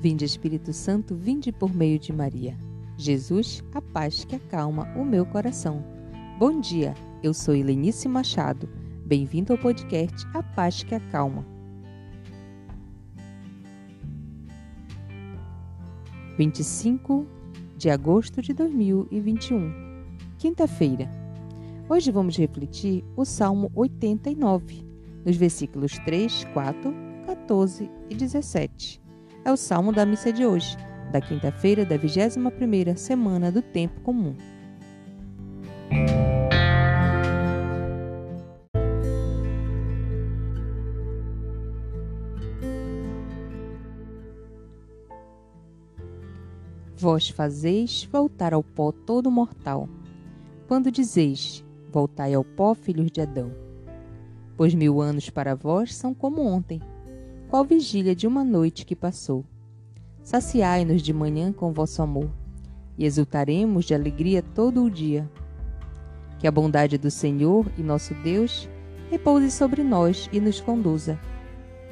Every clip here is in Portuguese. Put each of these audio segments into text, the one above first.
Vinde Espírito Santo, vinde por meio de Maria. Jesus, a paz que acalma o meu coração. Bom dia, eu sou Helenice Machado. Bem-vindo ao podcast A Paz que Acalma. 25 de agosto de 2021, quinta-feira. Hoje vamos refletir o Salmo 89, nos versículos 3, 4, 14 e 17. É o salmo da missa de hoje, da quinta-feira da 21ª semana do tempo comum. Vós fazeis voltar ao pó todo mortal. Quando dizeis, voltai ao pó, filhos de Adão. Pois mil anos para vós são como ontem, qual vigília de uma noite que passou. Saciai-nos de manhã com vosso amor, e exultaremos de alegria todo o dia. Que a bondade do Senhor e nosso Deus repouse sobre nós e nos conduza.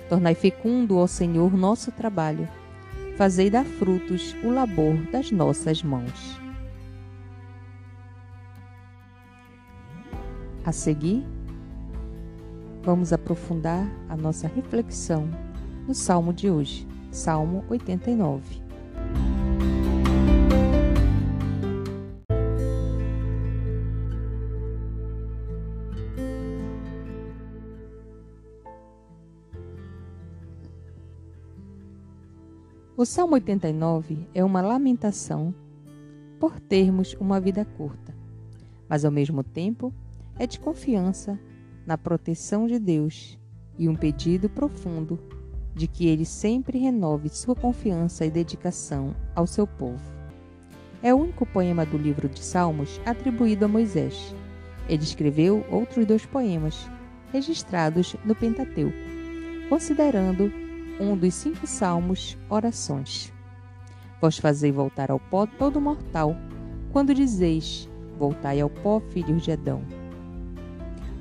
Tornai fecundo, ó Senhor, nosso trabalho. Fazei dar frutos o labor das nossas mãos. A seguir, vamos aprofundar a nossa reflexão no Salmo de hoje, Salmo 89. O Salmo 89 é uma lamentação por termos uma vida curta, mas ao mesmo tempo é de confiança na proteção de Deus e um pedido profundo de que ele sempre renove sua confiança e dedicação ao seu povo. É o único poema do livro de Salmos atribuído a Moisés. Ele escreveu outros dois poemas, registrados no Pentateuco, considerando um dos cinco salmos orações. Vós fazei voltar ao pó todo mortal, quando dizeis: Voltai ao pó, filhos de Adão.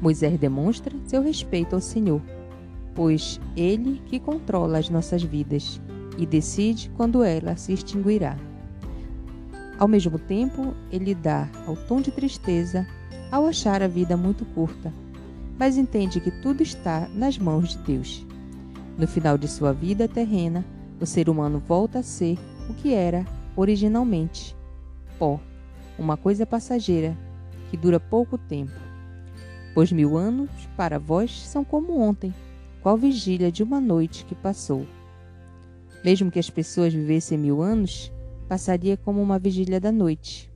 Moisés demonstra seu respeito ao Senhor pois Ele que controla as nossas vidas e decide quando ela se extinguirá. Ao mesmo tempo, ele dá ao tom de tristeza ao achar a vida muito curta, mas entende que tudo está nas mãos de Deus. No final de sua vida terrena, o ser humano volta a ser o que era originalmente: pó, uma coisa passageira que dura pouco tempo. Pois mil anos para vós são como ontem qual vigília de uma noite que passou. Mesmo que as pessoas vivessem mil anos, passaria como uma vigília da noite.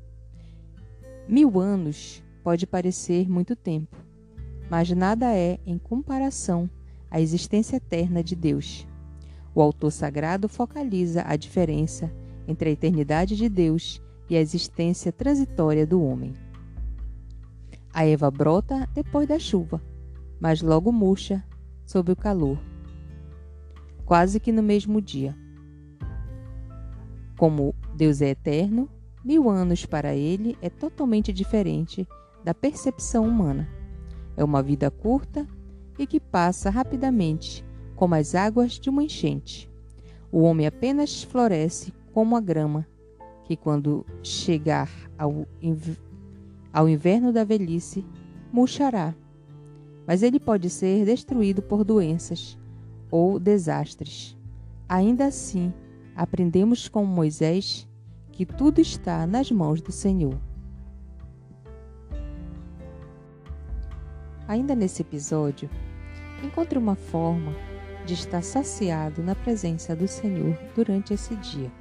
Mil anos pode parecer muito tempo, mas nada é em comparação à existência eterna de Deus. O autor sagrado focaliza a diferença entre a eternidade de Deus e a existência transitória do homem. A Eva brota depois da chuva, mas logo murcha sob o calor, quase que no mesmo dia. Como Deus é eterno, mil anos para ele é totalmente diferente da percepção humana. É uma vida curta e que passa rapidamente, como as águas de uma enchente. O homem apenas floresce como a grama, que quando chegar ao, inv ao inverno da velhice, murchará mas ele pode ser destruído por doenças ou desastres. Ainda assim, aprendemos com Moisés que tudo está nas mãos do Senhor. Ainda nesse episódio, encontre uma forma de estar saciado na presença do Senhor durante esse dia.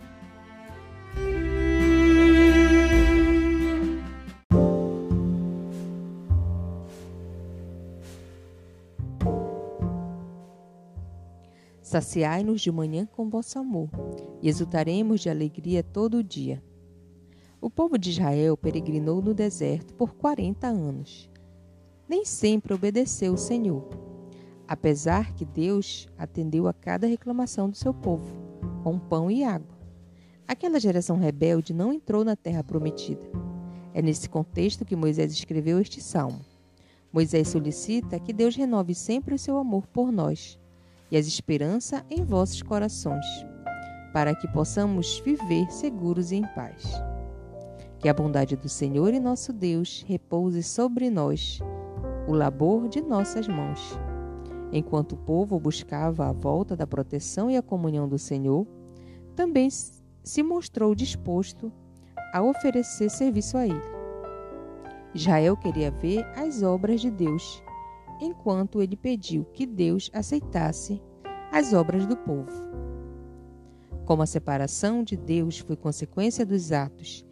Saciai-nos de manhã com vosso amor, e exultaremos de alegria todo o dia. O povo de Israel peregrinou no deserto por quarenta anos. Nem sempre obedeceu o Senhor, apesar que Deus atendeu a cada reclamação do seu povo, com pão e água. Aquela geração rebelde não entrou na terra prometida. É nesse contexto que Moisés escreveu este salmo. Moisés solicita que Deus renove sempre o seu amor por nós e as esperança em vossos corações. para que possamos viver seguros e em paz. Que a bondade do Senhor e nosso Deus repouse sobre nós, o labor de nossas mãos. Enquanto o povo buscava a volta da proteção e a comunhão do Senhor, também se mostrou disposto a oferecer serviço a ele. Israel queria ver as obras de Deus, enquanto ele pediu que Deus aceitasse as obras do povo. Como a separação de Deus foi consequência dos atos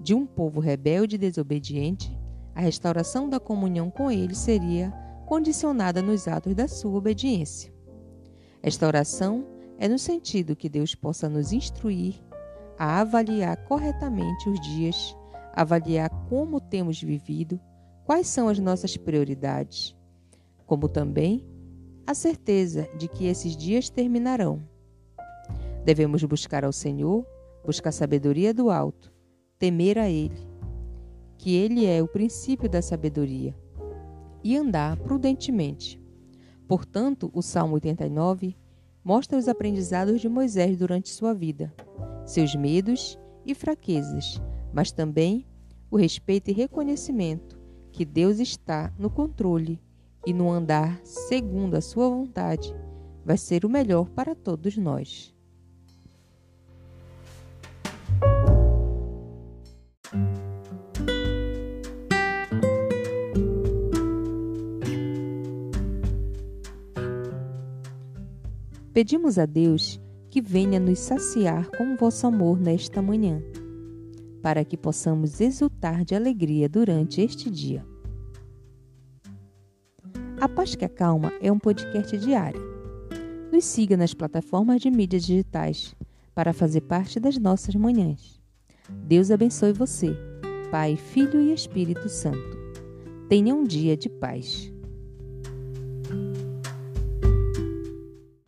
de um povo rebelde e desobediente, a restauração da comunhão com ele seria condicionada nos atos da sua obediência. Esta oração é no sentido que Deus possa nos instruir a avaliar corretamente os dias, avaliar como temos vivido, quais são as nossas prioridades, como também a certeza de que esses dias terminarão. Devemos buscar ao Senhor, buscar sabedoria do alto, temer a Ele, que Ele é o princípio da sabedoria, e andar prudentemente. Portanto, o Salmo 89 mostra os aprendizados de Moisés durante sua vida, seus medos e fraquezas, mas também o respeito e reconhecimento que Deus está no controle e no andar segundo a sua vontade vai ser o melhor para todos nós. Pedimos a Deus que venha nos saciar com vosso amor nesta manhã, para que possamos exultar de alegria durante este dia. A Paz que Acalma é um podcast diário. Nos siga nas plataformas de mídias digitais para fazer parte das nossas manhãs. Deus abençoe você, Pai, Filho e Espírito Santo. Tenha um dia de paz.